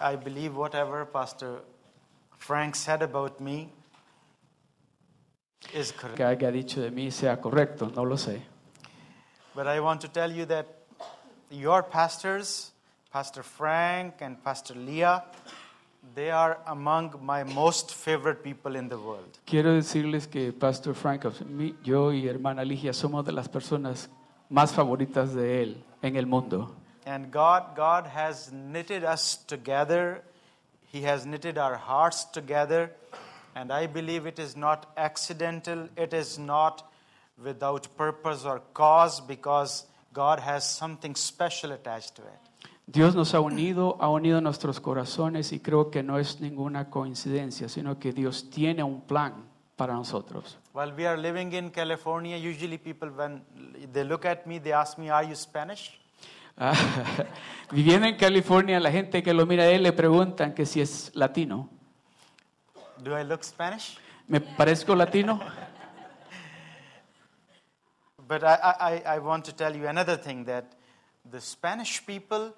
I, believe whatever Pastor Frank said about me is correct. Que haya dicho de mí sea correcto, no lo sé. But I want to tell you that your pastors, Pastor Frank and Pastor Leah, they are among my most favorite people in the world. Quiero decirles que Pastor Frank, yo y hermana Ligia somos de las personas más favoritas de él en el mundo. And God, God has knitted us together. He has knitted our hearts together. And I believe it is not accidental. It is not without purpose or cause because God has something special attached to it. Dios nos ha unido, ha unido nuestros corazones y creo que no es ninguna coincidencia, sino que Dios tiene un plan para nosotros. While we are living in California, usually people, when they look at me, they ask me, Are you Spanish? Ah, Viviendo en California, la gente que lo mira a él le preguntan que si es latino. Do I look Spanish? ¿Me parezco latino? But I, I, I want to tell you another thing that the Spanish people,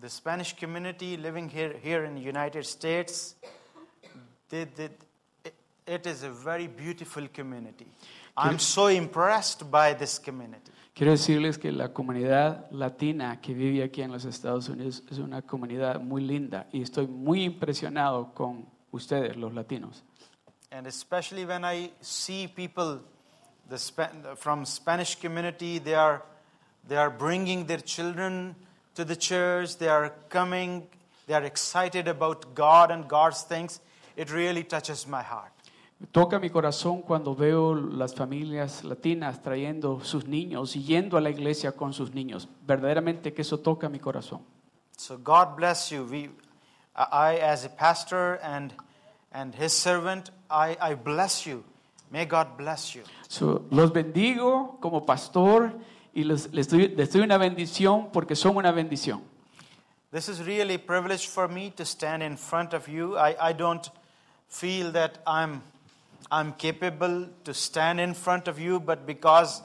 the Spanish community living here, here in the United States, they, they, it, it is a very beautiful community. I'm so impressed by this community. Quiero decirles que la comunidad latina que vive aquí en los Estados Unidos es una comunidad muy linda y estoy muy impresionado con ustedes, los latinos. And especially when I see people the Spa- from Spanish community, they are, they are bringing their children to the church. They are coming. They are excited about God and God's things. It really touches my heart. Toca mi corazón cuando veo las familias latinas trayendo sus niños y yendo a la iglesia con sus niños. Verdaderamente que eso toca mi corazón. So God bless you. We, I, as a pastor and, and His servant, I, I bless you. May God bless you. So, los bendigo como pastor y les, les, doy, les doy una bendición porque son una bendición. This is really a privilege for me to stand in front of you. I, I don't feel that I'm, I'm capable to stand in front of you, but because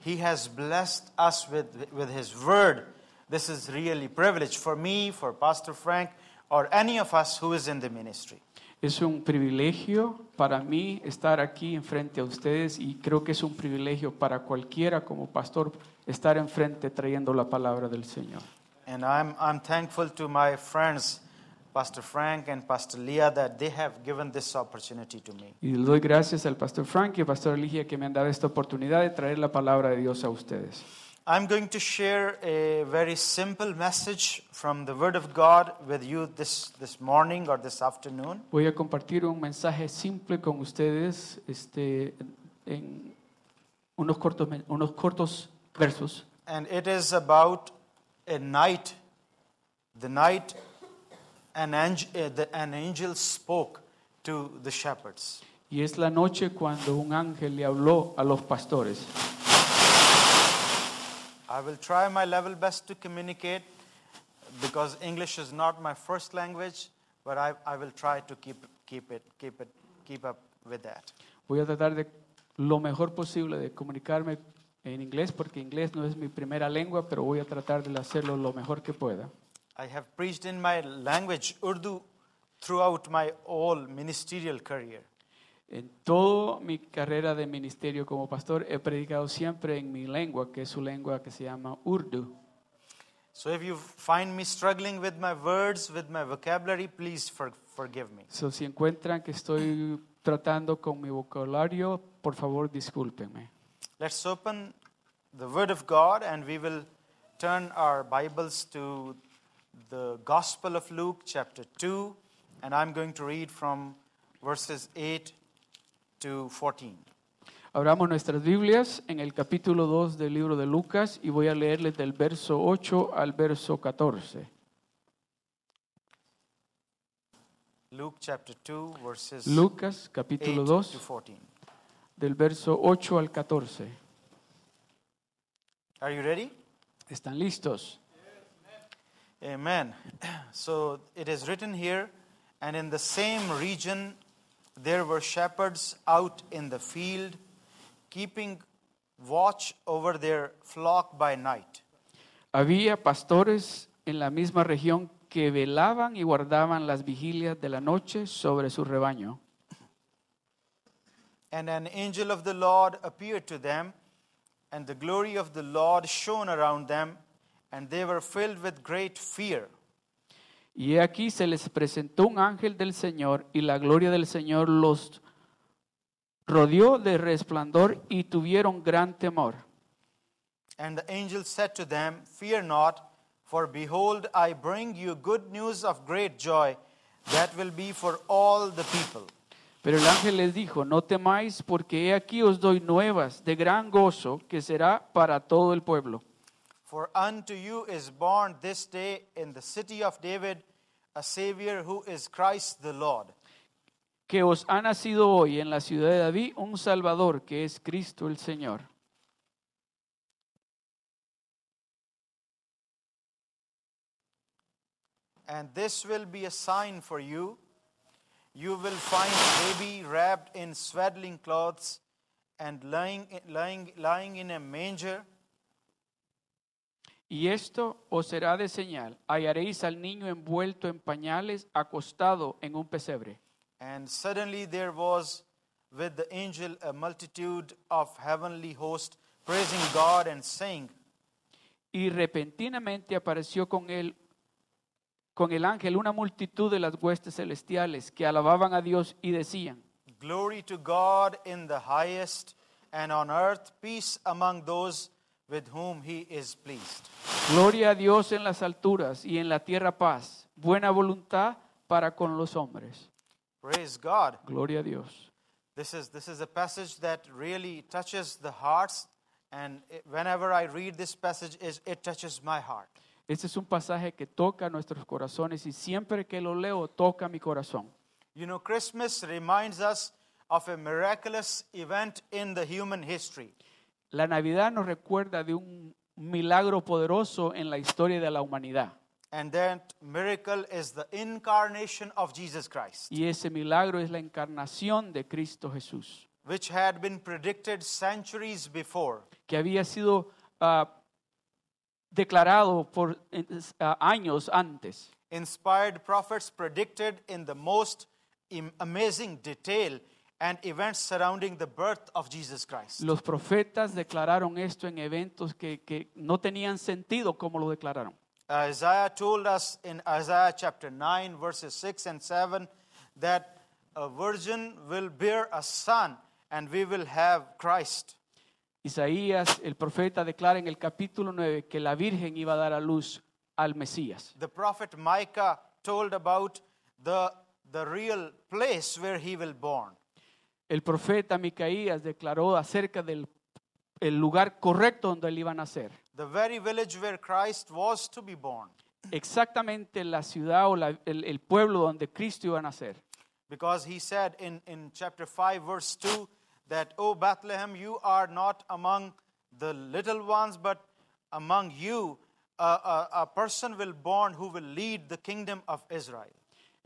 He has blessed us with, with His word, this is really privilege for me, for Pastor Frank, or any of us who is in the ministry. Es un privilegio para mí estar aquí enfrente a ustedes y creo que es un privilegio para cualquiera como pastor estar enfrente trayendo la palabra del Señor. And I'm, I'm thankful to my friends, Pastor Frank and Pastor Leah, that they have given this opportunity to me. Y doy gracias al pastor Frank y al pastor Ligia que me han dado esta oportunidad de traer la palabra de Dios a ustedes. I'm going to share a very simple message from the Word of God with you this, this morning or this afternoon. Voy a compartir un mensaje simple con ustedes este, en unos cortos, unos cortos versos. And it is about a night, the night an, ang- uh, the, an angel spoke to the shepherds. Y es la noche cuando un ángel le habló a los pastores. I will try my level best to communicate because English is not my first language, but I, I will try to keep, keep, it, keep, it, keep up with that. Voy a tratar de lo mejor posible de comunicarme en inglés porque inglés no es mi primera lengua, pero voy a tratar de hacerlo lo mejor que pueda. I have preached in my language, Urdu, throughout my whole ministerial career. En toda mi carrera de ministerio como pastor he predicado siempre en mi lengua, que es su lengua que se llama Urdu. So if you find me struggling with my words, with my vocabulary, please for, forgive me. So, si encuentran que estoy tratando con mi vocabulario, por favor discúlpenme. Let's open the Word of God and we will turn our Bibles to the Gospel of Luke, chapter 2, and I'm going to read from verses 8 to 14. Abramos nuestras Biblias en el capítulo 2 del libro de Lucas y voy a leerles del verso 8 al verso 14. Luke chapter 2, verses Lucas 8 capítulo to 2 14. del verso 8 al 14. Are you ready? ¿Están listos? Amen. So it is written here, and in the same region there were shepherds out in the field, keeping watch over their flock by night. Había pastores en la misma región que velaban y guardaban las vigilias de la noche sobre su rebaño. And an angel of the Lord appeared to them, and the glory of the Lord shone around them, and they were filled with great fear. Y aquí se les presentó un ángel del Señor y la gloria del Señor los rodeó de resplandor y tuvieron gran temor. And the angel said to them, Fear not, for behold, I bring you good news of great joy that will be for all the people. Pero el ángel les dijo, no temáis, porque he aquí os doy nuevas de gran gozo que será para todo el pueblo. For unto you is born this day in the city of David a Savior who is Christ the Lord. Que os ha nacido hoy en la ciudad de David un Salvador, que es Cristo el Señor. And this will be a sign for you. You will find a baby wrapped in swaddling clothes and lying, lying, lying in a manger. Y esto os será de señal. Hallaréis al niño envuelto en pañales, acostado en un pesebre. And suddenly there was with the angel a multitude of heavenly hosts praising God and saying, Y repentinamente apareció con él, con el ángel, una multitud de las huestes celestiales que alababan a Dios y decían, Glory to God in the highest, and on earth peace among those with whom he is pleased. Gloria a Dios en las alturas y en la tierra paz, buena voluntad para con los hombres. Praise God. Gloria a Dios. This is, this is a passage that really touches the hearts, and whenever I read this passage, is- it touches my heart. Este es un pasaje que toca nuestros corazones y siempre que lo leo toca mi corazón. You know, Christmas reminds us of a miraculous event in the human history. La Navidad nos recuerda de un milagro poderoso en la historia de la humanidad. And that miracle is the incarnation of Jesus Christ, Y ese milagro es la encarnación de Cristo Jesús, which had been predicted centuries before. que había sido ah, declarado por eh, ah, años antes. Inspired prophets predicted in the most im- amazing detail and events surrounding the birth of Jesus Christ. Los profetas declararon esto en eventos que, que no tenían sentido como lo declararon. Uh, Isaiah told us in Isaiah chapter 9, verses 6 and 7, that a virgin will bear a son and we will have Christ. Isaías, el profeta, declara en el capítulo 9 que la Virgen iba a dar a luz al Mesías. The prophet Micah told about the, the real place where he will born. El profeta Micaías declaró acerca del el lugar correcto donde él iba a nacer. The very village where Christ was to be born. Exactamente la ciudad o la- el, el pueblo donde Cristo iba a nacer. Because he said in, in chapter 5, verse 2, that, O Bethlehem, you are not among the little ones, but among you a, a, a person will born who will lead the kingdom of Israel.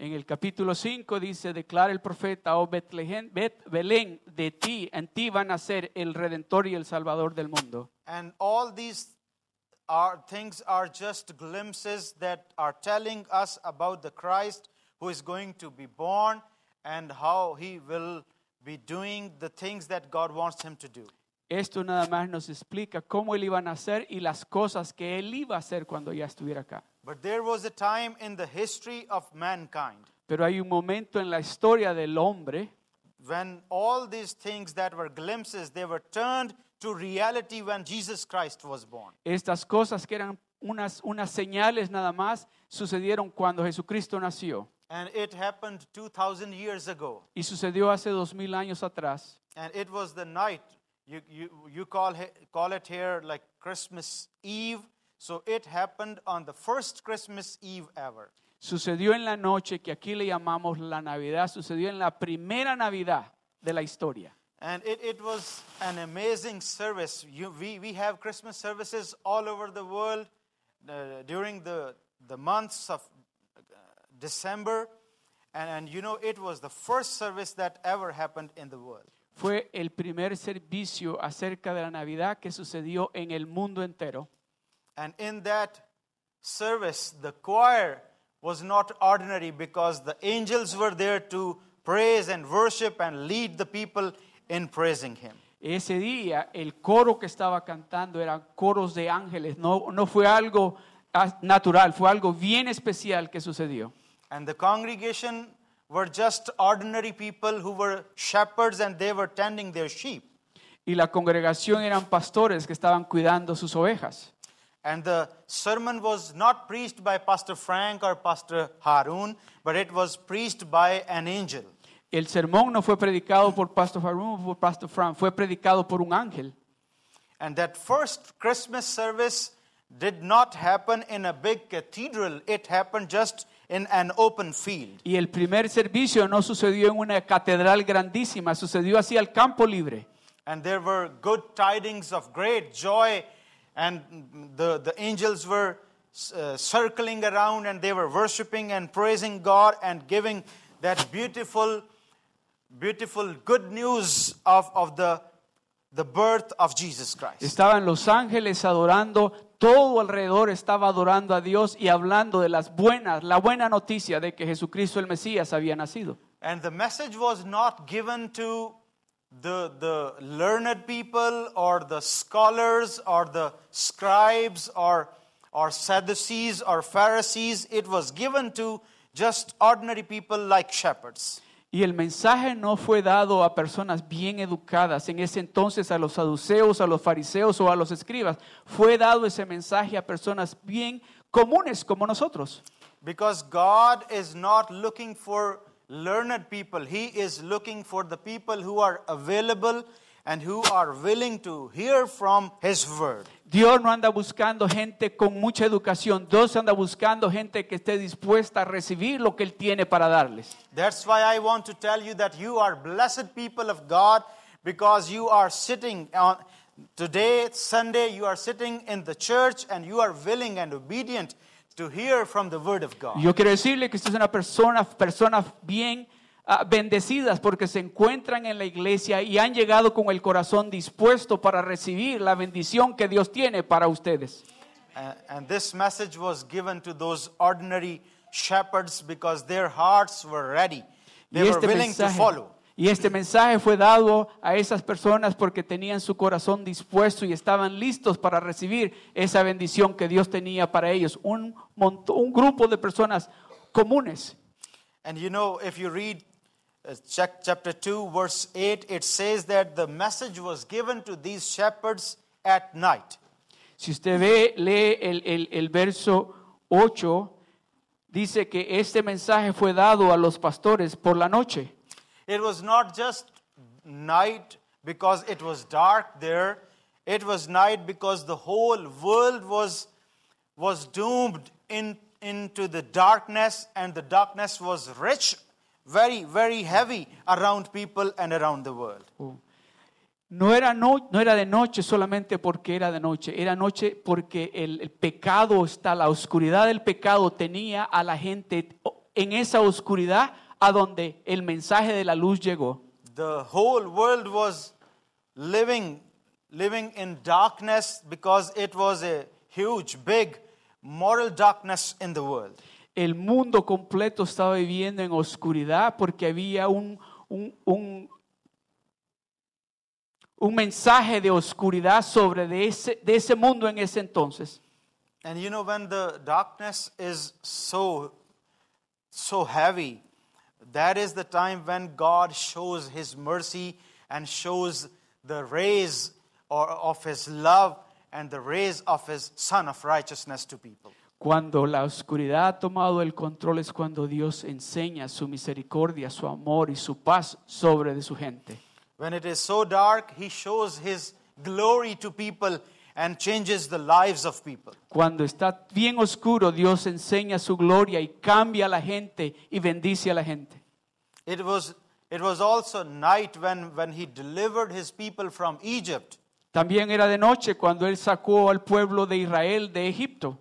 En el capítulo 5 dice, declara el profeta, oh Betlehem, Bet- Belén, de ti, en ti va a nacer el Redentor y el Salvador del mundo. And all these are, things are just glimpses that are telling us about the Christ who is going to be born and how he will be doing the things that God wants him to do. Esto nada más nos explica cómo él iba a nacer y las cosas que él iba a hacer cuando ya estuviera acá. But there was a time in the history of mankind Pero hay un momento en la historia del hombre when all these things that were glimpses they were turned to reality when Jesus Christ was born. Estas cosas que eran unas, unas señales nada más sucedieron cuando Jesucristo nació. And it happened 2000 years ago. Y sucedió hace dos mil años atrás. And it was the night. You, you, you call, call it here like Christmas Eve. So it happened on the first Christmas Eve ever. Sucedió en la noche que aquí le llamamos la Navidad. Sucedió en la primera Navidad de la historia. And it, it was an amazing service. You, we, we have Christmas services all over the world uh, during the, the months of uh, December. And, and you know, it was the first service that ever happened in the world. Fue el primer servicio acerca de la Navidad que sucedió en el mundo entero. And in that service, the choir was not ordinary because the angels were there to praise and worship and lead the people in praising Him. Ese día el coro que estaba cantando eran coros de ángeles, no, no fue algo natural, fue algo bien especial que sucedió. And the congregation were just ordinary people who were shepherds and they were tending their sheep. Y la congregación eran pastores que estaban cuidando sus ovejas. And the sermon was not preached by Pastor Frank or Pastor Harron, but it was preached by an angel. El sermón no fue predicado por Pastor Harron o por Pastor Frank, fue predicado por un ángel. And that first Christmas service did not happen in a big cathedral, it happened just in an open field. Y el primer servicio no sucedió en una catedral grandísima, sucedió así al campo libre. And there were good tidings of great joy, and the, the angels were uh, circling around and they were worshiping and praising God and giving that beautiful, beautiful good news of, of the, the birth of Jesus Christ. Estaban los ángeles adorando, todo alrededor estaba adorando a Dios y hablando de las buenas, la buena noticia de que Jesucristo el Mesías había nacido. And the message was not given to the, the learned people or the scholars or the scribes or, or Sadducees or Pharisees. It was given to just ordinary people like shepherds. Y el mensaje no fue dado a personas bien educadas, en ese entonces a los saduceos, a los fariseos o a los escribas. Fue dado ese mensaje a personas bien comunes como nosotros. Because God is not looking for learned people, He is looking for the people who are available and who are willing to hear from His word. Dios no anda buscando gente con mucha educación, Dios anda buscando gente que esté dispuesta a recibir lo que Él tiene para darles. That's why I want to tell you that you are blessed people of God because you are sitting on today, Sunday, you are sitting in the church and you are willing and obedient to hear from the word of God. Yo quiero decirle que usted es una persona, personas bien ah, bendecidas porque se encuentran en la iglesia y han llegado con el corazón dispuesto para recibir la bendición que Dios tiene para ustedes. And, and this message was given to those ordinary shepherds because their hearts were ready. They Y were este, willing to mensaje, follow. Y este mensaje fue dado a esas personas porque tenían su corazón dispuesto y estaban listos para recibir esa bendición que Dios tenía para ellos. Un, un grupo de personas comunes. And you know, if you read uh, chap- chapter 2, verse 8, it says that the message was given to these shepherds at night. Si usted ve, lee el, el- el verso 8, dice que este mensaje fue dado a los pastores por la noche. It was not just night because it was dark there, it was night because the whole world was, was doomed in, into the darkness, and the darkness was rich, very, very heavy around people and around the world. Oh. No era, no, no era de noche solamente porque era de noche, era noche porque el, el pecado está, la oscuridad del pecado tenía a la gente en esa oscuridad a donde el mensaje de la luz llegó. The whole world was living, living in darkness because it was a huge, big moral darkness in the world. El mundo completo estaba viviendo en oscuridad porque había un, un, un, un mensaje de oscuridad sobre de ese, de ese mundo en ese entonces. And you know, when the darkness is so, so heavy, that is the time when God shows His mercy and shows the rays of His love and the rays of His Son of righteousness to people. Cuando la oscuridad ha tomado el control es cuando Dios enseña su misericordia, su amor y su paz sobre de su gente. When it is so dark, He shows His glory to people and changes the lives of people. Cuando está bien oscuro, Dios enseña su gloria y cambia a la gente y bendice a la gente. It was, it was also night when, when He delivered His people from Egypt. También era de noche cuando Él sacó al pueblo de Israel de Egipto.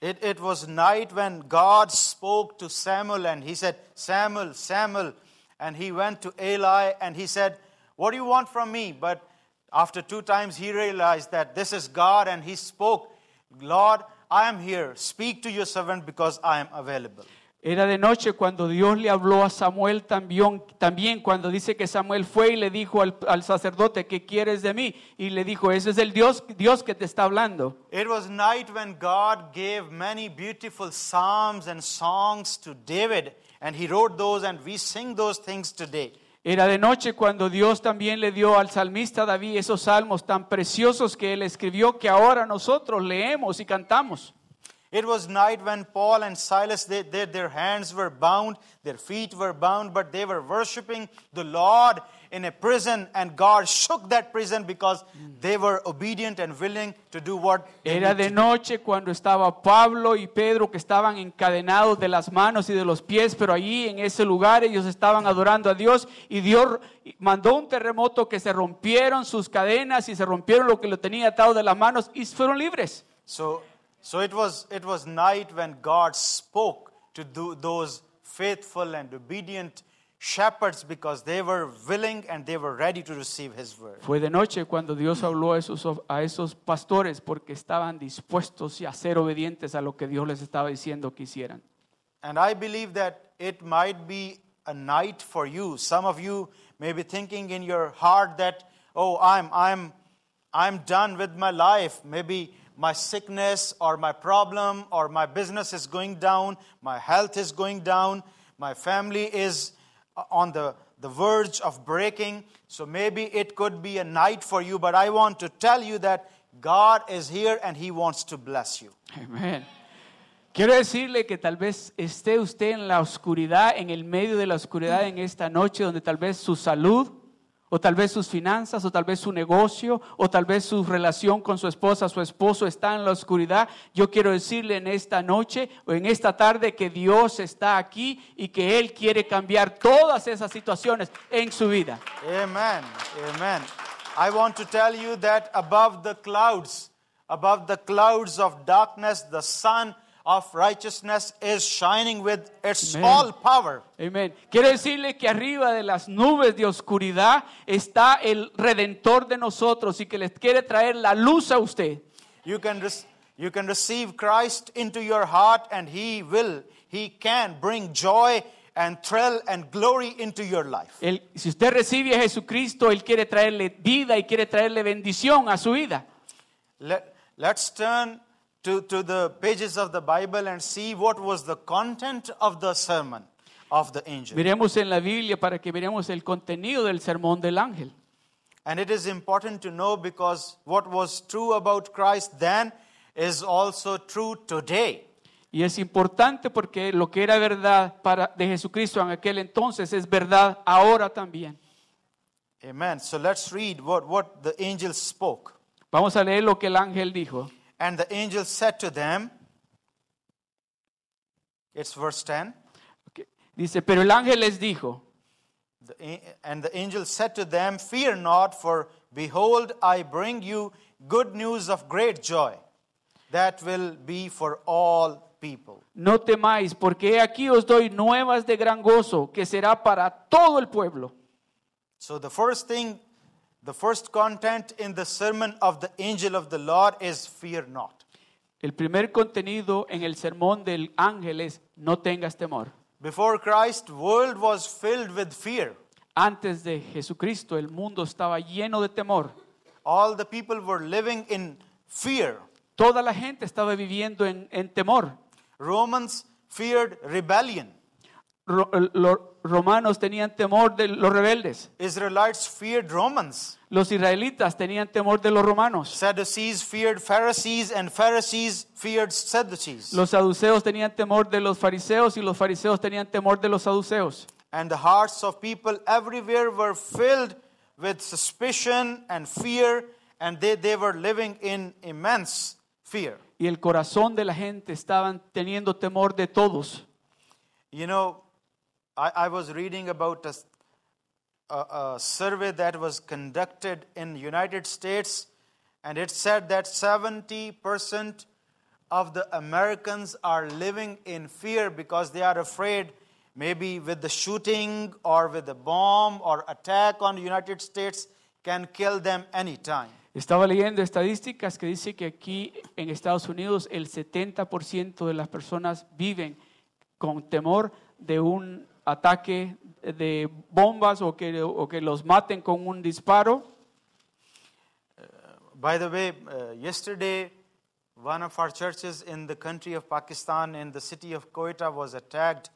It, it was night when God spoke to Samuel and he said, Samuel, Samuel. And he went to Eli and he said, What do you want from me? But after two times he realized that this is God and he spoke, Lord, I am here. Speak to your servant because I am available. Era de noche cuando Dios le habló a Samuel también, también cuando dice que Samuel fue y le dijo al, al sacerdote, ¿qué quieres de mí? Y le dijo, ese es el Dios, Dios que te está hablando. It was night when God gave many beautiful psalms and songs to David, and he wrote those, and we sing those things today. Era de noche cuando Dios también le dio al salmista David esos salmos tan preciosos que él escribió que ahora nosotros leemos y cantamos. It was night when Paul and Silas, they, they- their hands were bound, their feet were bound, but they were worshiping the Lord in a prison, and God shook that prison because they were obedient and willing to do what they Era de noche cuando estaba Pablo y Pedro que estaban encadenados de las manos y de los pies, pero allí en ese lugar ellos estaban adorando a Dios y Dios mandó un terremoto que se rompieron sus cadenas y se rompieron lo que lo tenía atado de las manos y fueron libres. So, so it was it was night when God spoke to do, those faithful and obedient shepherds because they were willing and they were ready to receive His word. Fue de noche cuando Dios habló a esos, a esos pastores porque estaban dispuestos a ser obedientes a lo que Dios les estaba diciendo que hicieran. And I believe that it might be a night for you. Some of you may be thinking in your heart that, oh, I'm, I'm, I'm done with my life. Maybe my sickness or my problem or my business is going down, my health is going down, my family is Uh, on the, the verge of breaking. So maybe it could be a night for you, but I want to tell you that God is here and He wants to bless you. Amén. Quiero decirle que tal vez esté usted en la oscuridad, en el medio de la oscuridad en esta noche, donde tal vez su salud, o tal vez sus finanzas, o tal vez su negocio, o tal vez su relación con su esposa, su esposo está en la oscuridad. Yo quiero decirle en esta noche o en esta tarde que Dios está aquí y que Él quiere cambiar todas esas situaciones en su vida. Amen. Amen. I want to tell you that above the clouds, above the clouds of darkness, the sun of righteousness is shining with its Amen. all power. Amén. Quiero decirle que arriba de las nubes de oscuridad está el redentor de nosotros y que les quiere traer la luz a usted. You can, you can receive Christ into your heart, and He will, He can bring joy and thrill and glory into your life. Él- si usted recibe a Jesucristo, Él quiere traerle vida y quiere traerle bendición a su vida. Let, let's turn to, to the pages of the Bible and see what was the content of the sermon of the angel. Miremos en la Biblia para que miremos el contenido del sermón del ángel. And it is important to know because what was true about Christ then is also true today. Y es importante porque lo que era verdad para, de Jesucristo en aquel entonces es verdad ahora también. Amen. So let's read what, what the angel spoke. Vamos a leer lo que el ángel dijo. And the angel said to them, it's verse 10. Ok. Dice, pero el ángel les dijo, The, and the angel said to them, Fear not, for behold, I bring you good news of great joy that will be for all people. no temáis, porque aquí os doy nuevas de gran gozo, que será para todo el pueblo. So, the first thing, the first content in the sermon of the angel of the Lord is fear not. El primer contenido en el sermón del ángel es, no tengas temor. Before Christ, world was filled with fear. Antes de Jesucristo, el mundo estaba lleno de temor. All the people were living in fear. Toda la gente estaba viviendo en, en temor. Romans feared rebellion. Ro- los romanos tenían temor de los rebeldes. Israelites feared Romans. Los israelitas tenían temor de los romanos. Sadducees feared Pharisees, and Pharisees feared Sadducees. Los saduceos tenían temor de los fariseos y los fariseos tenían temor de los saduceos. And the hearts of people everywhere were filled with suspicion and fear, and they, they were living in immense fear. Y el corazón de la gente estaban teniendo temor de todos. You know, I, I was reading about a, a, a survey that was conducted in United States, and it said that 70% of the Americans are living in fear because they are afraid maybe with the shooting or with the bomb or attack on the United States can kill them anytime. Estaba leyendo estadísticas que dice que aquí en Estados Unidos el 70% de las personas viven con temor de un ataque de bombas o que, o que los maten con un disparo. By the way, uh, yesterday, one of our churches in the country of Pakistan, in the city of Quetta, was attacked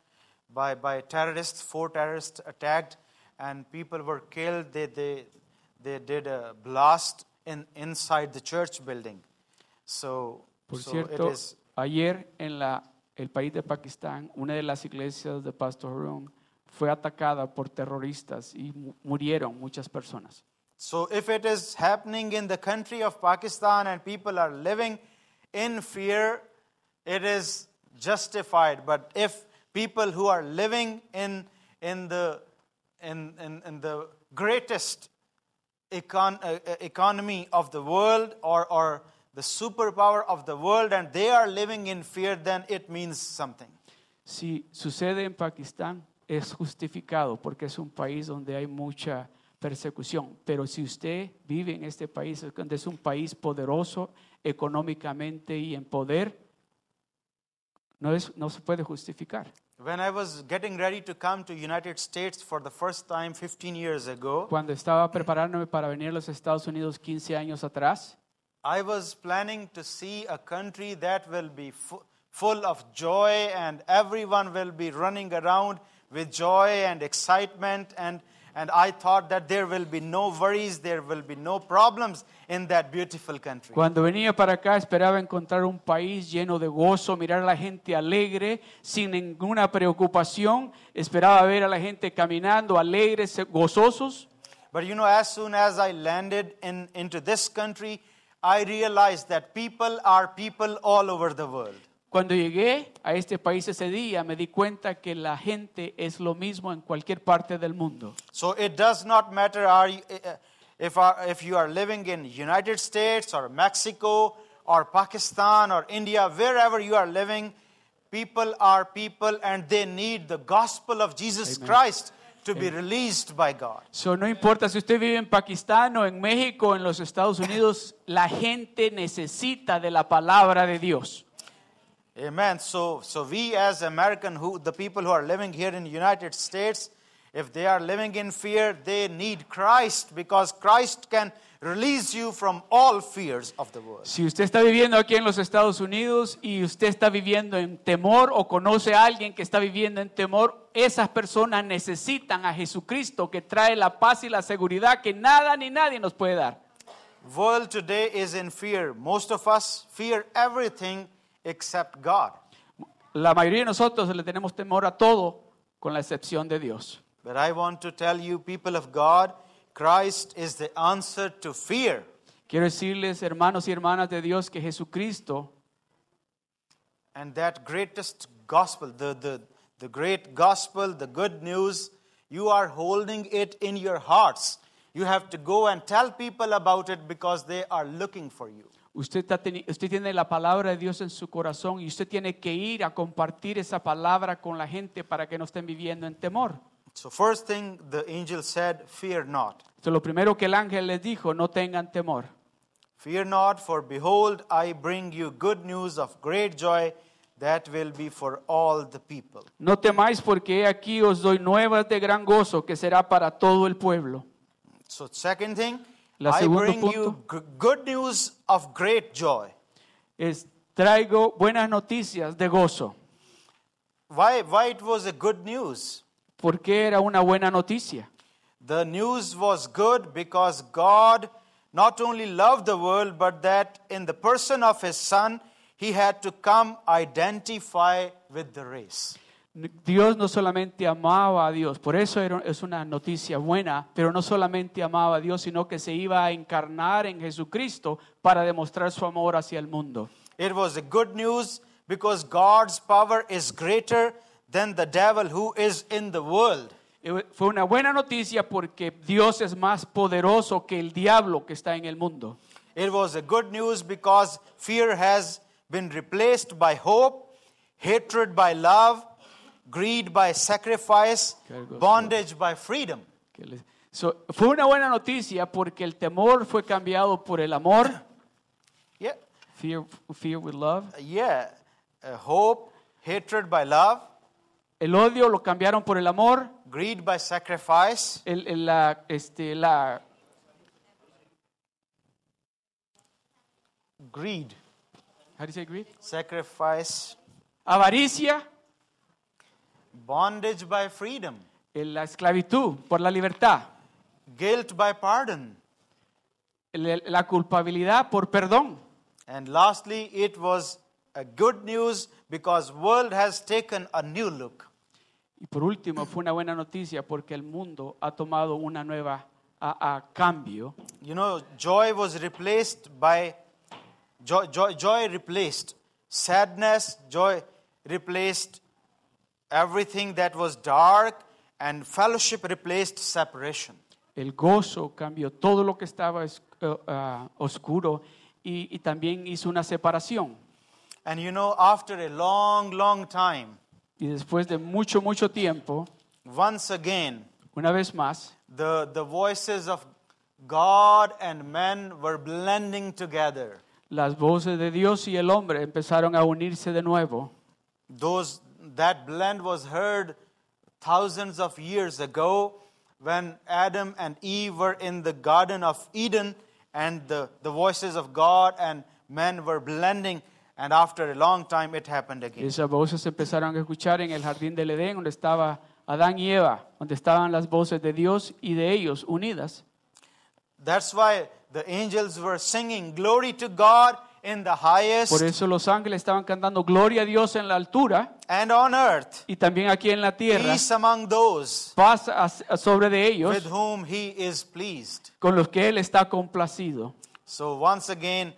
by, by terrorists. Four terrorists attacked, and people were killed. They, they, they did a blast in, inside the church building. So, Por so it cierto, is ayer en la, el país de Pakistán, una de las iglesias de Pastor Harron fue atacada por terroristas y murieron muchas personas. So, if it is happening in the country of Pakistan and people are living in fear, it is justified. But if people who are living in, in, the, in, in, in the greatest econ, uh, economy of the world or, or the superpower of the world and they are living in fear, then it means something. Si sucede en Pakistán, es justificado porque es un país donde hay mucha persecución. Pero si usted vive en este país, donde es un país poderoso económicamente y en poder, no, es, no se puede justificar. When I was getting ready to come to United States for the first time 15 years ago, Cuando estaba preparándome para venir a los Estados Unidos 15 años atrás, I was planning to see a country that will be fu- full of joy and everyone will be running around with joy and excitement and and I thought that there will be no worries, there will be no problems in that beautiful country. Cuando venía para acá esperaba encontrar un país lleno de gozo, mirar a la gente alegre, sin ninguna preocupación. Esperaba ver a la gente caminando alegres, gozosos. But you know, as soon as I landed in, into this country, I realized that people are people all over the world. Cuando llegué a este país ese día me di cuenta que la gente es lo mismo en cualquier parte del mundo. So it does not matter are you, uh, if, are, if you are living in United States or Mexico or Pakistan or India, wherever you are living, people are people and they need the gospel of Jesus Amen. Christ to be released by God. So, no importa si usted vive en Pakistán o en México o en los Estados Unidos, la gente necesita de la palabra de Dios. Amen. So, so we as American, who the people who are living here in the United States, if they are living in fear, they need Christ because Christ can release you from all fears of the world. Si usted está viviendo aquí en los Estados Unidos y usted está viviendo en temor o conoce a alguien que está viviendo en temor, esas personas necesitan a Jesucristo que trae la paz y la seguridad que nada ni nadie nos puede dar. World today is in fear. Most of us fear everything except God. La mayoría de nosotros le tenemos temor a todo con la excepción de Dios. But I want to tell you, people of God, Christ is the answer to fear. Quiero decirles, hermanos y hermanas de Dios, que Jesucristo And that greatest gospel, the, the, the great gospel, the good news, you are holding it in your hearts. You have to go and tell people about it because they are looking for you. Usted, usted tiene la palabra de Dios en su corazón y usted tiene que ir a compartir esa palabra con la gente para que no estén viviendo en temor. So, first thing the angel said, Fear not. So lo primero que el ángel les dijo, no tengan temor. Fear not, for behold, I bring you good news of great joy that will be for all the people. No temáis porque aquí os doy nuevas de gran gozo que será para todo el pueblo. So, second thing, La I bring you good news of great joy. Es, traigo buenas noticias de gozo. Why, why it was a good news? porque era una buena noticia? The news was good because God not only loved the world, but that in the person of his son, he had to come identify with the race. Dios no solamente amaba a Dios, por eso era- es una noticia buena, pero no solamente amaba a Dios, sino que se iba a encarnar en Jesucristo para demostrar su amor hacia el mundo. It was a good news because God's power is greater than the devil who is in the world. Eh, Fue una buena noticia porque Dios es más poderoso que el diablo que está en el mundo. It was a good news because fear has been replaced by hope, hatred by love, greed by sacrifice, bondage by freedom. So, fue una buena noticia porque el temor fue cambiado por el amor, Yeah, fear, fear with love. yeah. Uh, hope, hatred by love, El odio lo cambiaron por el amor, greed by sacrifice, el, el- la, este, la, greed, how do you say greed? sacrifice, avaricia, bondage by freedom, la esclavitud por la libertad, guilt by pardon, la culpabilidad por perdón. and lastly, it was a good news because world has taken a new look. Y por último, fue una buena noticia porque el mundo ha tomado una nueva a- a cambio. You know, joy was replaced by joy, joy, joy replaced sadness, joy replaced everything that was dark, and fellowship replaced separation. El gozo cambió todo lo que estaba es- ah, oscuro y, y también hizo una separación. And you know, after a long, long time, Y después de mucho, mucho tiempo, once again, una vez más, the, the voices of God and men were blending together. Las voces de Dios y el hombre empezaron a unirse de nuevo. Those, that blend was heard thousands of years ago when Adam and Eve were in the Garden of Eden and the, the voices of God and men were blending. And after a long time, it happened again. Esas voces se empezaron a escuchar en el jardín del Edén, donde estaba Adán y Eva, donde estaban las voces de Dios y de ellos unidas. That's why the angels were singing, Glory to God in the highest, Por eso los ángeles estaban cantando gloria a Dios en la altura and on earth, y también aquí en la tierra, peace among those paz sobre de ellos with whom He is pleased. con los que Él está complacido. So once again,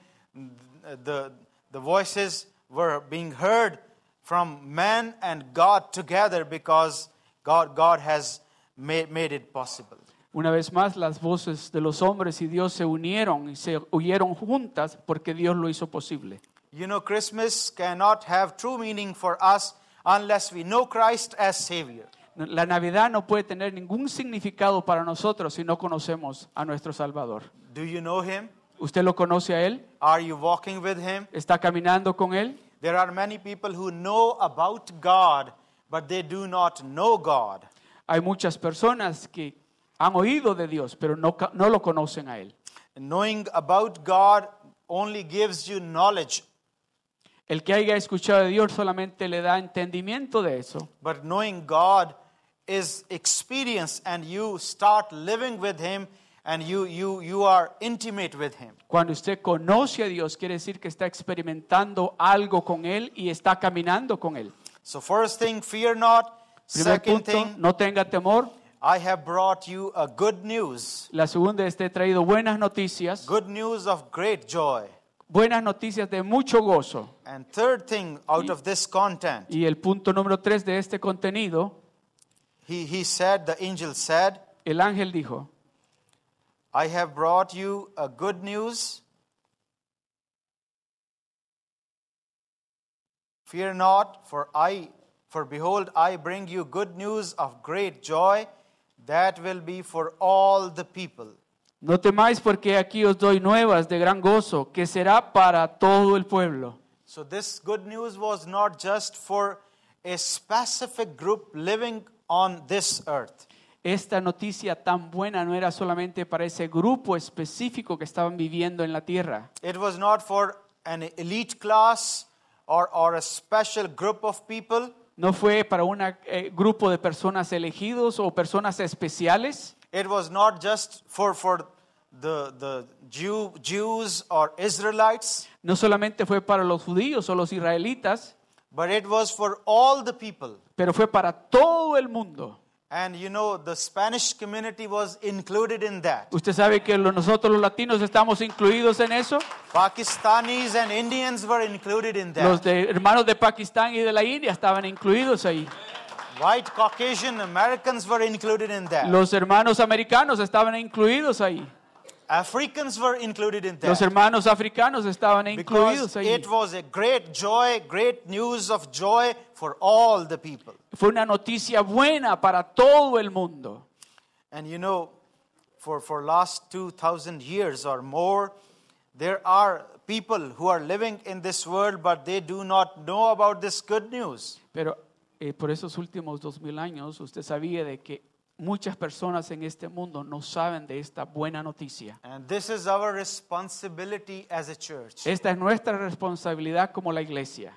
the, the voices were being heard from man and God together because God, God has made, made it possible. Una vez más, las voces de los hombres y Dios se unieron y se oyeron juntas porque Dios lo hizo posible. You know, Christmas cannot have true meaning for us unless we know Christ as Savior. La Navidad no puede tener ningún significado para nosotros si no conocemos a nuestro Salvador. Do you know Him? ¿Usted lo conoce a Él? Are you walking with Him? ¿Está caminando con Él? There are many people who know about God, but they do not know God. Hay muchas personas que han oído de Dios, pero no, no lo conocen a Él. Knowing about God only gives you knowledge, El que haya escuchado de Dios solamente le da entendimiento de eso. but knowing God is experience, and you start living with Him and you, you, you are intimate with Him. Cuando usted conoce a Dios, quiere decir que está experimentando algo con Él y está caminando con Él. So, first thing, fear not. Primer Second punto, thing, no tenga temor. I have brought you a good news, La segunda es, te he traído buenas noticias, good news of great joy. buenas noticias de mucho gozo. And third thing, out of this content, Y el punto número tres de este contenido, he, he said, the angel said, el ángel dijo, I have brought you a good news. Fear not, for I for behold I bring you good news of great joy that will be for all the people. no temáis porque aquí os doy nuevas de gran gozo, que será para todo el pueblo. So this good news was not just for a specific group living on this earth. Esta noticia tan buena no era solamente para ese grupo específico que estaban viviendo en la tierra. It was not for an elite class or, or a special group of people. No fue para un grupo de personas elegidos o personas especiales. It was not just for, for the, the Jew, Jews or Israelites, No solamente fue para los judíos o los israelitas, but it was for all the people. pero fue para todo el mundo. And you know, the Spanish community was included in that. Usted sabe que nosotros los latinos estamos incluidos en eso. Pakistanis and Indians were included in Los that. de, hermanos de Pakistán y de la India estaban incluidos ahí. White Caucasian Americans were included in that. Los hermanos americanos estaban incluidos ahí. Africans were included in Los that. hermanos africanos estaban incluidos ahí. it was a great joy, great news of joy for all the people. Fue una noticia buena para todo el mundo. And you know, for, for last 2,000 years or more, there are people who are living in this world, but they do not know about this good news. Pero eh, por esos últimos dos mil años usted sabía de que muchas personas en este mundo no saben de esta buena noticia. And this is our responsibility as a church. Esta es nuestra responsabilidad como la iglesia.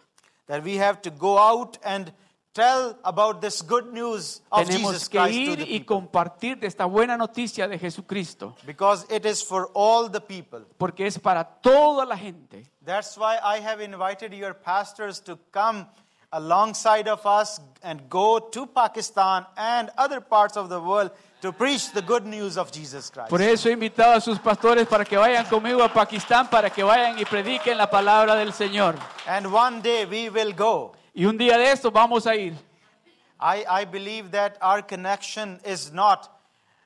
that we have to go out and tell about this good news of Tenemos Jesus que Christ to ir the y people. compartir de esta buena noticia de Jesucristo, Because it is for all the people. porque es para toda la gente. That's why I have invited your pastors to come alongside of us and go to Pakistan and other parts of the world to preach the good news of Jesus Christ. Por eso he invitado a sus pastores para que vayan conmigo a Pakistán, para que vayan y prediquen la palabra del Señor. And one day we will go. Y un día de esto vamos a ir. I, I believe that our connection is not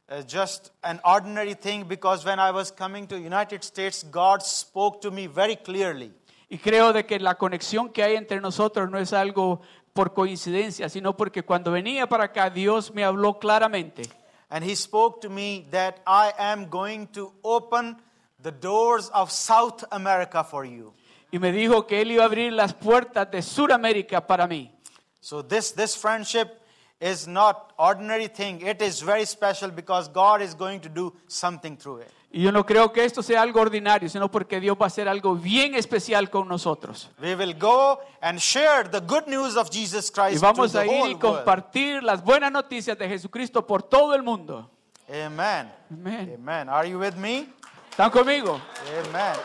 uh, just an ordinary thing because when I was coming to United States, God spoke to me very clearly. Y creo de que la conexión que hay entre nosotros no es algo por coincidencia, sino porque cuando venía para acá Dios me habló claramente. And He spoke to me that I am going to open the doors of South America for you. Y me dijo que Él iba a abrir las puertas de Sudamérica para mí. So this, this friendship is not ordinary thing. It is very special because God is going to do something through it. Y yo no creo que esto sea algo ordinario, sino porque Dios va a hacer algo bien especial con nosotros. We will go and share the good news of Jesus Y Christ to vamos a ir y world. compartir las buenas noticias de Jesucristo por todo el mundo. Amen. Amén. Amen. Are you with me? ¿Están conmigo? Amen.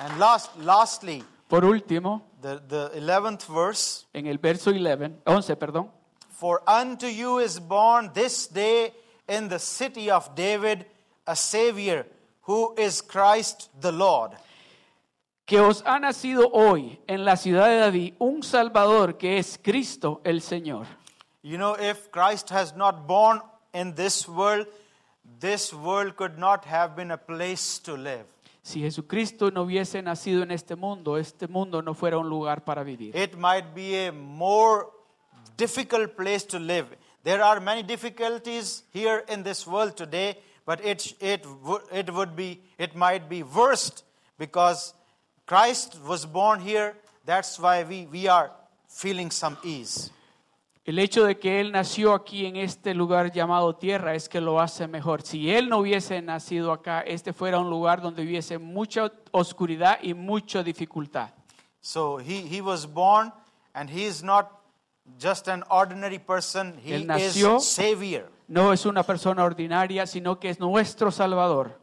and last, lastly, Por último, the, the 11th verse en el verso 11, 11, perdón. For unto you is born this day in the city of David a Savior who is Christ the Lord. Que os ha nacido hoy en la ciudad de David un Salvador que es Cristo el Señor. You know, if Christ has not born in this world, this world could not have been a place to live. Si Jesucristo no hubiese nacido en este mundo, este mundo no fuera un lugar para vivir. It might be a more difficult place to live. There are many difficulties here in this world today, but it, it, it would be, it might be worst because Christ was born here. That's why we, we are feeling some ease. El hecho de que Él nació aquí en este lugar llamado tierra es que lo hace mejor. Si Él no hubiese nacido acá, este fuera un lugar donde hubiese mucha oscuridad y mucha dificultad. So he, he was born, and he is not just an ordinary person, he Él nació. is Savior. No es una persona ordinaria, sino que es nuestro Salvador.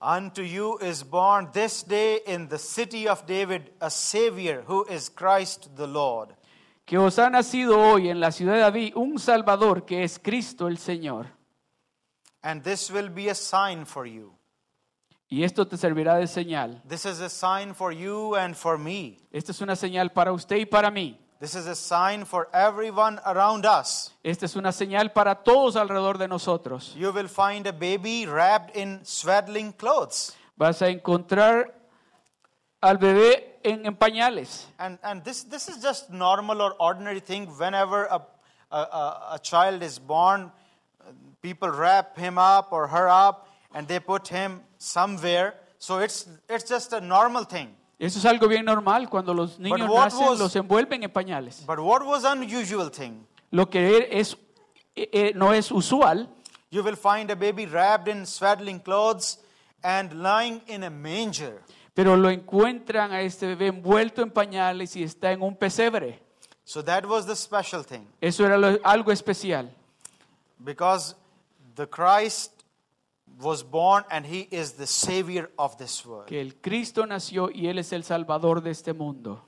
Unto you is born this day in the city of David a Savior who is Christ the Lord. Que os ha nacido hoy en la ciudad de David un Salvador que es Cristo el Señor. And this will be a sign for you. Y esto te servirá de señal. This is a sign for you and for me. Esta es una señal para usted y para mí. This is a sign for everyone around us. Esta es una señal para todos alrededor de nosotros. You will find a baby wrapped in swaddling clothes. Vas a encontrar al bebé en, en pañales. And, and this, this is just normal or ordinary thing. Whenever a, a, a, a child is born, people wrap him up or her up and they put him somewhere. So it's, it's just a normal thing. Eso es algo bien normal. Cuando los niños what nacen, was- los envuelven en pañales. But what was unusual thing? Lo que es, eh, eh, no es usual You will find a baby wrapped in swaddling clothes and lying in a manger. Pero lo encuentran a este bebé envuelto en pañales y está en un pesebre. So that was the special thing. Eso era lo- algo especial. Because the Christ was born and he is the savior of this world. Que el Cristo nació y Él es el Salvador de este mundo.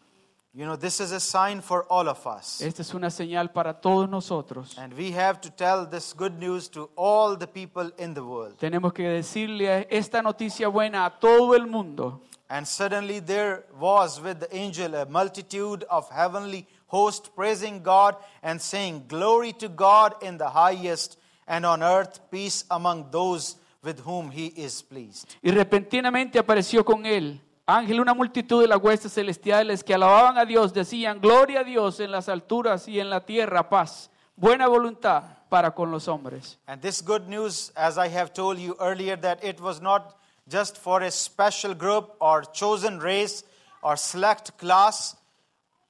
You know, this is a sign for all of us. Esta es una señal para todos nosotros. And we have to tell this good news to all the people in the world. Tenemos que decirle esta noticia buena a todo el mundo. And suddenly there was with the angel a multitude of heavenly hosts praising God and saying, Glory to God in the highest, and on earth peace among those with whom he is pleased. Y repentinamente apareció con él ángel una multitud de las huestes celestiales que alababan a Dios, decían, gloria a Dios en las alturas y en la tierra paz, buena voluntad para con los hombres. And this good news, as I have told you earlier, that it was not just for a special group or chosen race or select class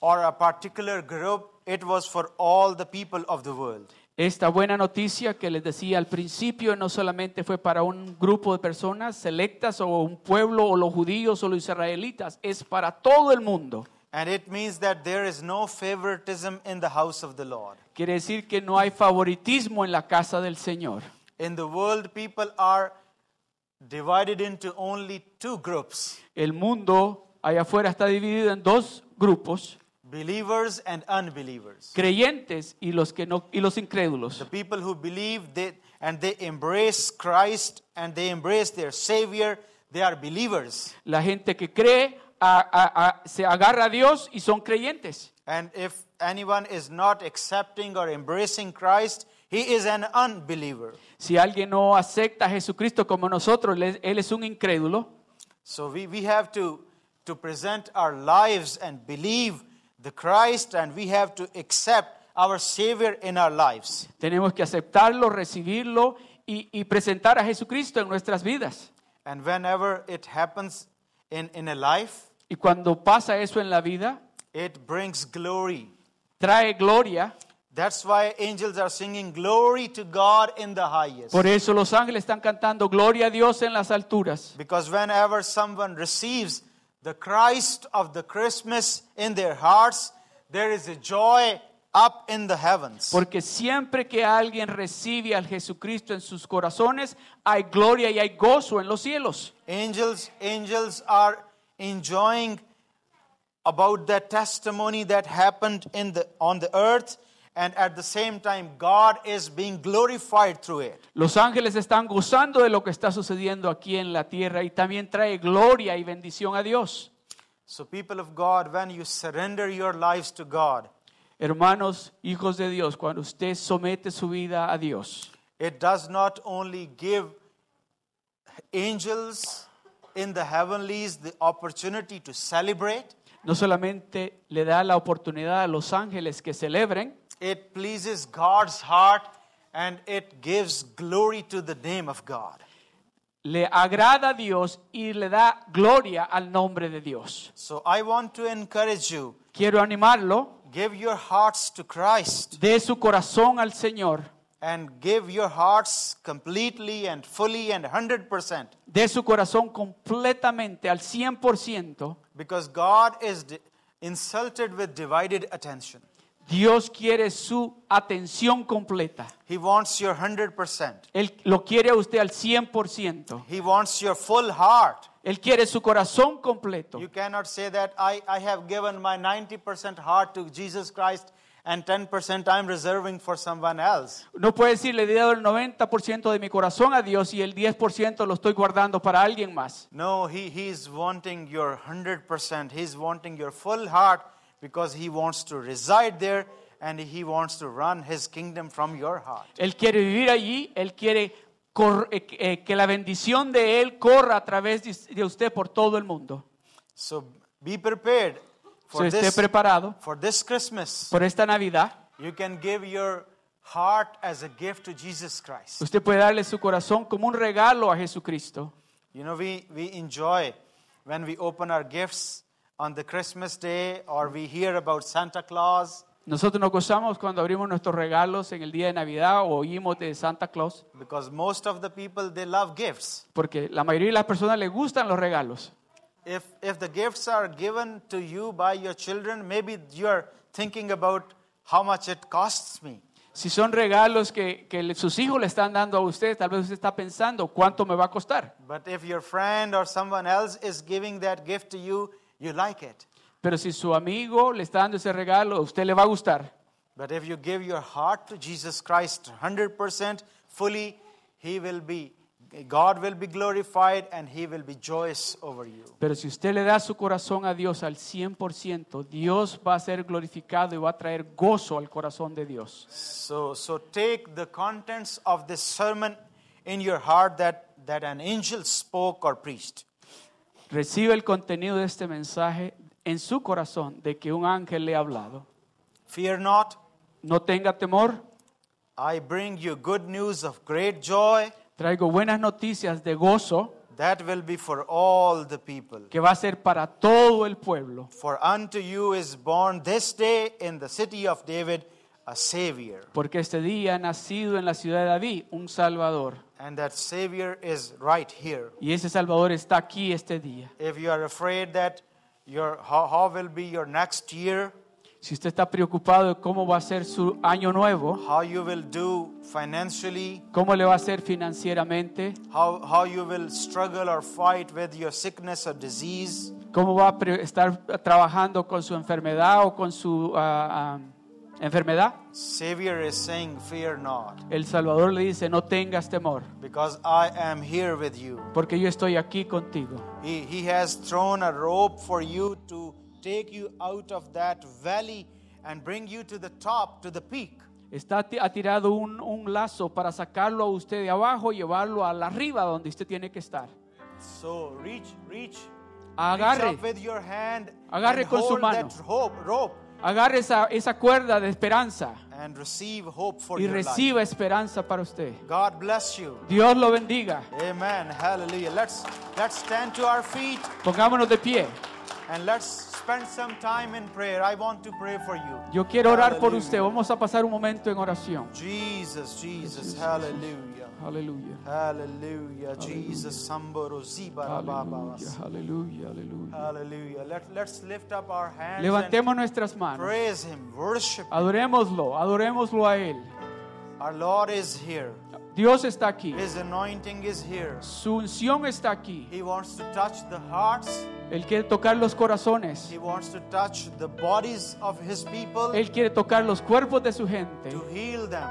or a particular group, it was for all the people of the world. Esta buena noticia que les decía al principio no solamente fue para un grupo de personas selectas o un pueblo o los judíos o los israelitas, es para todo el mundo. And it means that there is no favoritism in the house of the Lord. Quiere decir que no hay favoritismo en la casa del Señor. In the world, people are divided into only two groups El mundo allá afuera está dividido en dos grupos, believers and unbelievers. creyentes y los que no y los incrédulos. The people who believe they, and they embrace Christ and they embrace their Savior, they are believers. La gente que cree a- a- a- se agarra a Dios y son creyentes. And if anyone is not accepting or embracing Christ, he is an unbeliever. Si alguien no acepta a Jesucristo como nosotros, él es- él es un incrédulo. So we, we have to, to present our lives and believe the Christ, and we have to accept our Savior in our lives. Tenemos que aceptarlo, recibirlo y, y presentar a Jesucristo en nuestras vidas. And whenever it happens in, in a life, Y cuando pasa eso en la vida, it brings glory. trae gloria. That's why angels are singing glory to God in the highest. Por eso los ángeles están cantando gloria a Dios en las alturas. Because whenever someone receives the Christ of the Christmas in their hearts, there is a joy up in the heavens. Porque siempre que alguien recibe al Jesucristo en sus corazones, hay gloria y hay gozo en los cielos. Angels, angels are enjoying about that testimony that happened in the, on the earth, and at the same time, God is being glorified through it. Los ángeles están gozando de lo que está sucediendo aquí en la tierra y también trae gloria y bendición a Dios. So, people of God, when you surrender your lives to God, Hermanos, hijos de Dios, cuando usted somete su vida a Dios, it does not only give angels in the heavenlies the opportunity to celebrate, no solamente le da la oportunidad a los ángeles que celebren, it pleases God's heart and it gives glory to the name of God. le agrada a Dios y le da gloria al nombre de Dios. So I want to encourage you Quiero animarlo, give your hearts to Christ de su corazón al Señor, and give your hearts completely and fully and 100% de su corazón completamente al 100%. because God is insulted with divided attention. Dios quiere su atención completa. He wants your 100%. Él lo quiere a usted al 100%. He wants your full heart. Él quiere su corazón completo. You cannot say that I, I have given my 90% heart to Jesus Christ and 10% I'm reserving for someone else. No puede decir, le he dado el 90% de mi corazón a Dios y el 10% lo estoy guardando para alguien más. No, he, he's wanting your 100%. He's wanting your full heart because he wants to reside there and he wants to run his kingdom from your heart. Él quiere vivir allí, Él quiere eh, eh, que la bendición de Él corra a través de- usted por todo el mundo. So be prepared for esté this, preparado for this Christmas. por esta Navidad, You can give your heart as a gift to Jesus Christ. usted puede darle su corazón como un regalo a Jesucristo. You know, we, we enjoy when we open our gifts on the Christmas day or we hear about Santa Claus Nosotros nos gozamos cuando abrimos nuestros regalos en el día de Navidad o oímos de Santa Claus, because most of the people they love gifts. porque la mayoría de las personas les gustan los regalos. If, if the gifts are given to you by your children, maybe you're thinking about how much it costs me. Si son regalos que, que sus hijos le están dando a usted, tal vez usted está pensando, ¿cuánto me va a costar? But if your friend or someone else is giving that gift to you, you like it. Pero si su amigo le está dando ese regalo, a usted le va a gustar. But if you give your heart to Jesus Christ 100% fully, He will be, God will be glorified and He will be joyous over you. Pero si usted le da su corazón a Dios al 100%, Dios va a ser glorificado y va a traer gozo al corazón de Dios. So, so take the contents of this sermon in your heart that, that an angel spoke or preached. Recibe el contenido de este mensaje en su corazón de que un ángel le ha hablado. Fear not, No tenga temor, I bring you good news of great joy Traigo buenas noticias de gozo that will be for all the people. que va a ser para todo el pueblo. For unto you is born this day in the city of David a Savior. Porque este día ha nacido en la ciudad de David un Salvador. And that Savior is right here. Y ese Salvador está aquí este día. If you are afraid that your, how, how will be your next year, Si usted está preocupado de cómo va a ser su año nuevo, how you will do financially, cómo le va a ser financieramente, how, how you will struggle or fight with your sickness or disease, cómo va a estar trabajando con su enfermedad o con su ah, ah, enfermedad, Savior is saying, Fear not, el Salvador le dice, no tengas temor, because I am here with you. porque yo estoy aquí contigo. He, he has thrown a rope for you to take you out of that valley and bring you to the top, to the peak. Está ha tirado un, un lazo para sacarlo a usted de abajo y llevarlo a la arriba donde usted tiene que estar. So reach, reach, Agarre. reach up with your hand Agarre and con su mano. that rope, rope Agarre esa, esa cuerda de esperanza and receive hope for y reciba esperanza para usted. God bless you. Dios lo bendiga. Amen. Hallelujah. Let's let's stand to our feet Pongámonos de pie. And let's spend some time in prayer. I want to pray for you. Yo quiero orar por usted. Vamos a pasar un momento en oración. Jesus, Jesus, hallelujah. Hallelujah. Hallelujah. Jesus, Samboro Zibara Aleluya, aleluya, aleluya. Hallelujah. Let, let's lift up our hands Levantemos and nuestras manos. praise Him, worship Him. Adorémoslo, adorémoslo a Él. Our Lord is here. Dios está aquí. His anointing is here. Su unción está aquí. He wants to touch the hearts. Él quiere tocar los corazones. He wants to touch the bodies of His people Él quiere tocar los cuerpos de su gente to heal them,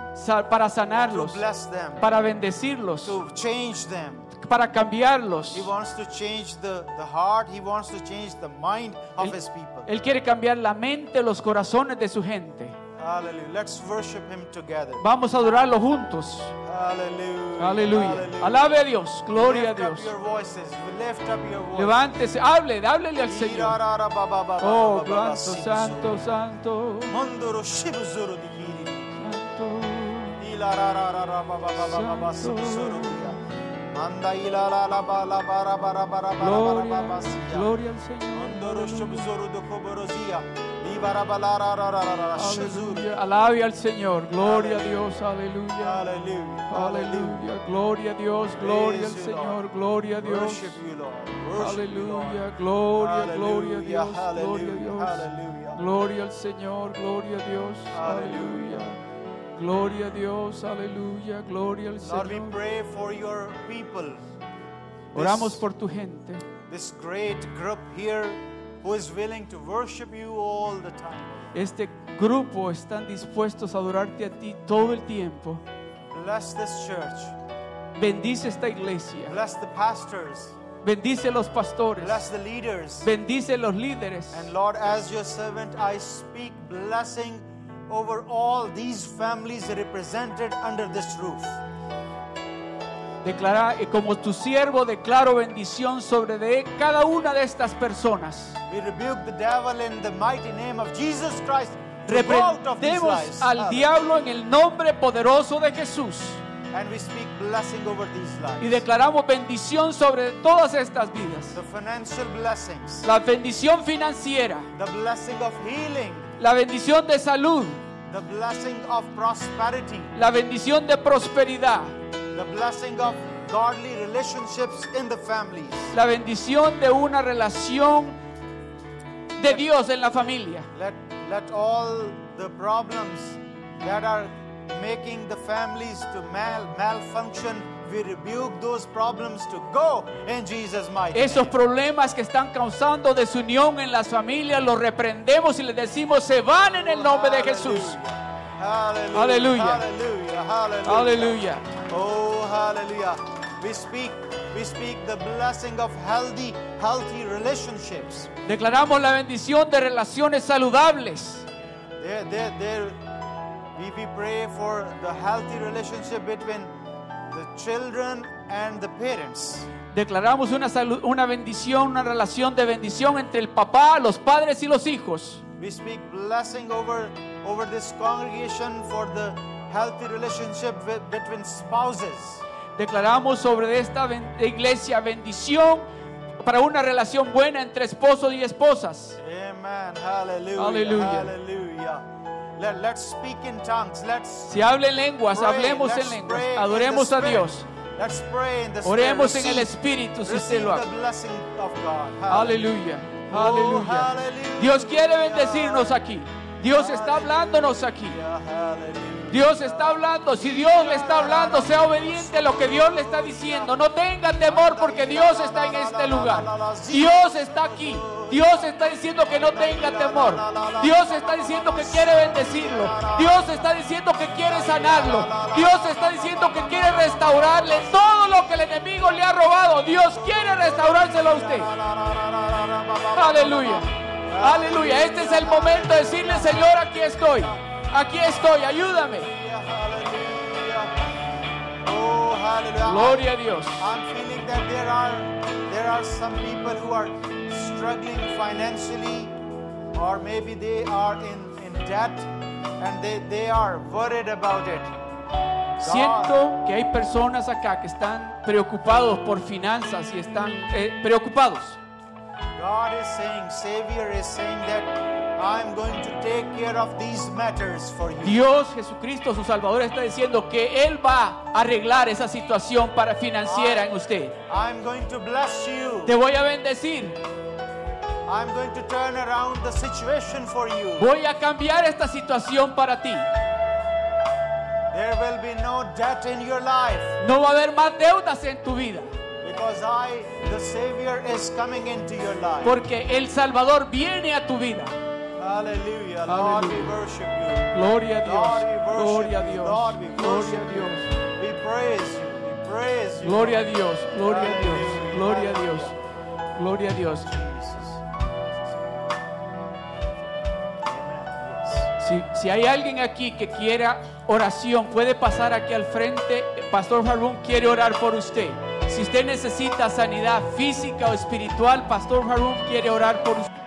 para to sanarlos, bless them, para bendecirlos, to change them. para cambiarlos. He wants to change the, the heart. He wants to change the mind of Él, His people. Él quiere cambiar la mente, los corazones de su gente. Hallelujah. Let's worship Him together. Vamos a adorarlo juntos. Hallelujah. Aleluya. Alabe a Dios. Gloria a Lift up Dios. your voices. Lift up your voices. Levántese, hable, háblele al Señor. Oh, santo, santo, santo. Mandoro shibuzuru dikiri. santo. Ila ra ra ra ra ba ba ba ba ba ba Santo. subuzuru diya. Manda ila la la ba la ba ra ba ra ba ra ba ra ba ra Gloria, ba ba siya. gloria al Señor. Mandoro shibuzuru. Aleluya. Alabe al Señor. Gloria a Dios. Aleluya. Hallelujah. Aleluya. Gloria a Dios. Gloria al Señor. Gloria a Dios. Aleluya. Gloria, gloria a Dios. Gloria a. Dios. Gloria al Señor. Gloria a Dios. Aleluya. Gloria a Dios. Aleluya. Gloria al Lord, we Señor. pray for your people. Oramos This- por tu gente. this great group here who is willing to worship you all the time. Este grupo están dispuestos a adorarte a ti todo el tiempo. Bless this church. Bendice esta iglesia. Bless the pastors. Bendice los pastores. Bless the leaders. Bendice los líderes. And Lord, as your servant, I speak blessing over all these families represented under this roof. Declara, y como tu siervo declaro bendición sobre de cada una de estas personas. We rebuke the devil in the mighty name of Jesus Christ. Reprendemos al diablo en el nombre poderoso de Jesús And we speak blessing over these y lives. declaramos bendición sobre todas estas vidas. The financial blessings, La bendición financiera, the blessing of healing, la bendición de salud, the blessing of prosperity, la bendición de prosperidad, the blessing of godly relationships in the families. la bendición de una relación de Dios en la familia. Let, let all the problems that are making the families to mal, malfunction, we rebuke those problems to go in Jesus' mighty Esos name. problemas que están causando desunión en las familias los reprendemos y les decimos se van en el nombre de Jesús. Hallelujah. Aleluya. Hallelujah. Hallelujah. Aleluya. Oh, hallelujah. We speak, we speak the blessing of healthy, healthy relationships. Declaramos la bendición de relaciones saludables. There, there, there, we, we pray for the healthy relationship between the children and the parents. Declaramos una, salu- una bendición, una relación de bendición entre el papá, los padres y los hijos. We speak blessing over, over this congregation for the healthy relationship with, between spouses. Declaramos sobre esta ben- iglesia bendición para una relación buena entre esposos y esposas. Amen. Hallelujah. Hallelujah. Hallelujah. Let, let's speak in tongues. Let's Si hablen lenguas, pray. hablemos Let's en lenguas, adoremos a. Dios, Let's pray in the oremos Spirit. en el Espíritu si usted lo hace. Aleluya, aleluya. Dios quiere bendecirnos aquí. Dios está hablándonos aquí. Dios está hablando. Si Dios le está hablando, sea obediente a lo que Dios le está diciendo. No tenga temor porque Dios está en este lugar. Dios está aquí. Dios está diciendo que no tenga temor. Dios está diciendo que quiere bendecirlo. Dios está diciendo que quiere sanarlo. Dios está diciendo que quiere restaurarle todo lo que el enemigo le ha robado. Dios quiere restaurárselo a usted. Aleluya. Aleluya. Este es el momento de decirle, Señor, aquí estoy. Aquí estoy. Ayúdame. Gloria a Dios. I'm feeling that there are there are some people who are struggling financially, or maybe they are in, in debt and they, they are worried about it. Siento que hay personas acá que están preocupados por finanzas y están eh, preocupados. God is saying, Savior is saying that I'm going to take care of these matters for you. Dios Jesucristo, su Salvador, está diciendo que Él va a arreglar esa situación para financiera en usted. I'm going to bless you. Te voy a bendecir. I'm going to turn around the situation for you. Voy a cambiar esta situación para ti. There will be no debt in your life No va a haber más deudas en tu vida. Porque el Salvador viene a tu vida. Gloria a Dios. Gloria a Dios. Gloria a Dios. Gloria a Dios. Gloria a Dios. Gloria a Dios. Gloria a Dios. Si, si, hay alguien aquí que quiera oración, puede pasar aquí al frente. Pastor Harun quiere orar por usted. Si usted necesita sanidad física o espiritual, Pastor Harun quiere orar por usted.